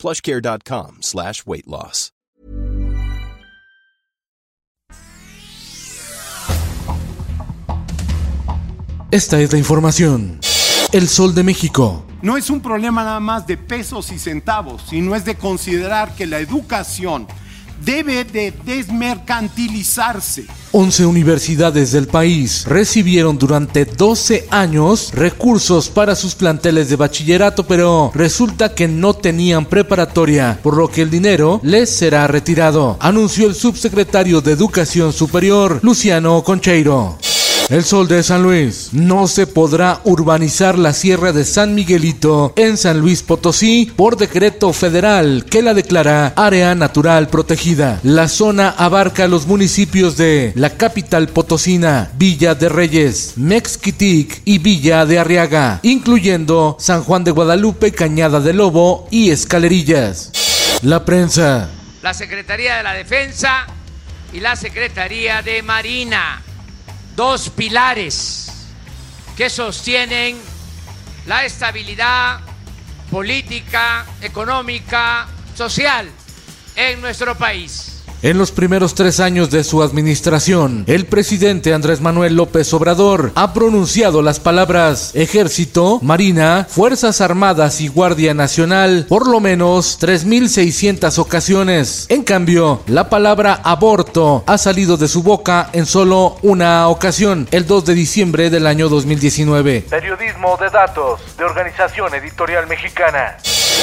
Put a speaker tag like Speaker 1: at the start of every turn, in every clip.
Speaker 1: plushcare.com slash weight loss.
Speaker 2: Esta es la información. El Sol de México.
Speaker 3: No es un problema nada más de pesos y centavos, sino es de considerar que la educación debe de desmercantilizarse.
Speaker 2: 11 universidades del país recibieron durante 12 años recursos para sus planteles de bachillerato, pero resulta que no tenían preparatoria, por lo que el dinero les será retirado, anunció el subsecretario de Educación Superior, Luciano Concheiro. El Sol de San Luis. No se podrá urbanizar la Sierra de San Miguelito en San Luis Potosí por decreto federal que la declara área natural protegida. La zona abarca los municipios de la capital potosina, Villa de Reyes, Mexquitic y Villa de Arriaga, incluyendo San Juan de Guadalupe, Cañada de Lobo y Escalerillas. La prensa.
Speaker 4: La Secretaría de la Defensa y la Secretaría de Marina dos pilares que sostienen la estabilidad política, económica, social en nuestro país.
Speaker 2: En los primeros tres años de su administración, el presidente Andrés Manuel López Obrador ha pronunciado las palabras Ejército, Marina, Fuerzas Armadas y Guardia Nacional por lo menos 3.600 ocasiones. En cambio, la palabra aborto ha salido de su boca en solo una ocasión, el 2 de diciembre del año 2019.
Speaker 5: Periodismo de datos de Organización Editorial Mexicana.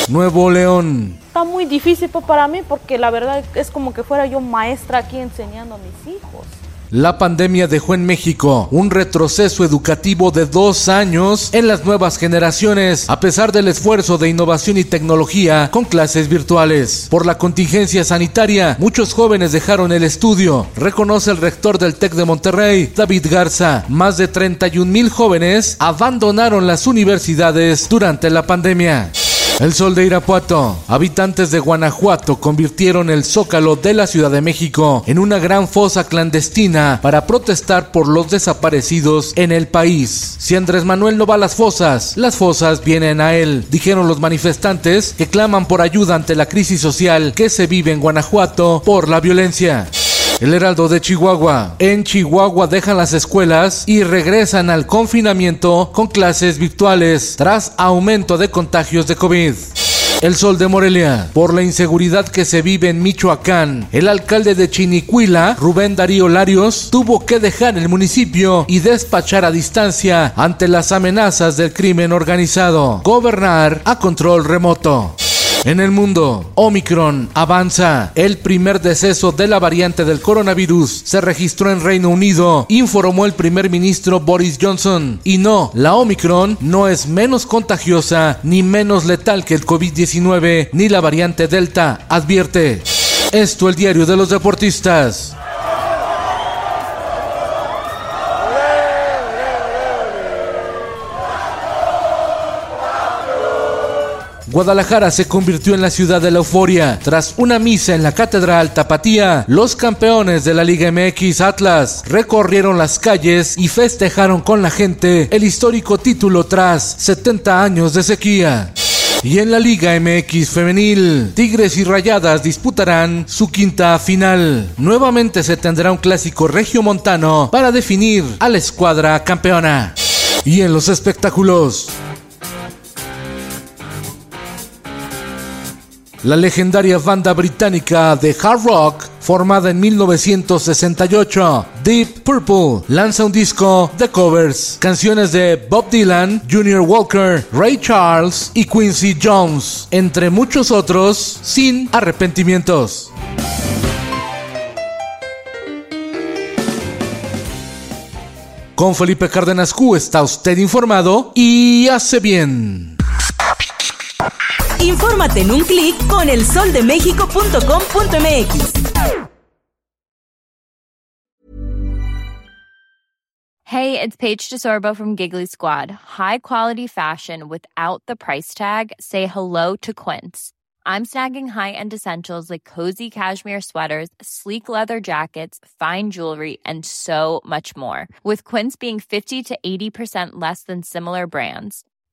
Speaker 2: Nuevo León.
Speaker 6: Está muy difícil pues, para mí porque la verdad es como que fuera yo maestra aquí enseñando a mis hijos.
Speaker 2: La pandemia dejó en México un retroceso educativo de dos años en las nuevas generaciones, a pesar del esfuerzo de innovación y tecnología con clases virtuales. Por la contingencia sanitaria, muchos jóvenes dejaron el estudio, reconoce el rector del TEC de Monterrey, David Garza. Más de 31 mil jóvenes abandonaron las universidades durante la pandemia. El sol de Irapuato. Habitantes de Guanajuato convirtieron el zócalo de la Ciudad de México en una gran fosa clandestina para protestar por los desaparecidos en el país. Si Andrés Manuel no va a las fosas, las fosas vienen a él, dijeron los manifestantes que claman por ayuda ante la crisis social que se vive en Guanajuato por la violencia. El Heraldo de Chihuahua. En Chihuahua dejan las escuelas y regresan al confinamiento con clases virtuales tras aumento de contagios de COVID. El Sol de Morelia. Por la inseguridad que se vive en Michoacán, el alcalde de Chinicuila, Rubén Darío Larios, tuvo que dejar el municipio y despachar a distancia ante las amenazas del crimen organizado. Gobernar a control remoto. En el mundo, Omicron avanza. El primer deceso de la variante del coronavirus se registró en Reino Unido, informó el primer ministro Boris Johnson. Y no, la Omicron no es menos contagiosa ni menos letal que el COVID-19 ni la variante Delta, advierte. Esto el diario de los deportistas. Guadalajara se convirtió en la ciudad de la euforia. Tras una misa en la Catedral Tapatía, los campeones de la Liga MX Atlas recorrieron las calles y festejaron con la gente el histórico título tras 70 años de sequía. Y en la Liga MX femenil, Tigres y Rayadas disputarán su quinta final. Nuevamente se tendrá un clásico regiomontano para definir a la escuadra campeona. Y en los espectáculos, La legendaria banda británica de hard rock, formada en 1968, Deep Purple, lanza un disco de covers, canciones de Bob Dylan, Junior Walker, Ray Charles y Quincy Jones, entre muchos otros, sin arrepentimientos. Con Felipe Cárdenas Q está usted informado y hace bien.
Speaker 7: Infórmate en un clic con elsoldemexico.com.mx.
Speaker 8: Hey, it's Paige DeSorbo from Giggly Squad. High quality fashion without the price tag. Say hello to Quince. I'm snagging high-end essentials like cozy cashmere sweaters, sleek leather jackets, fine jewelry, and so much more. With Quince being 50 to 80% less than similar brands.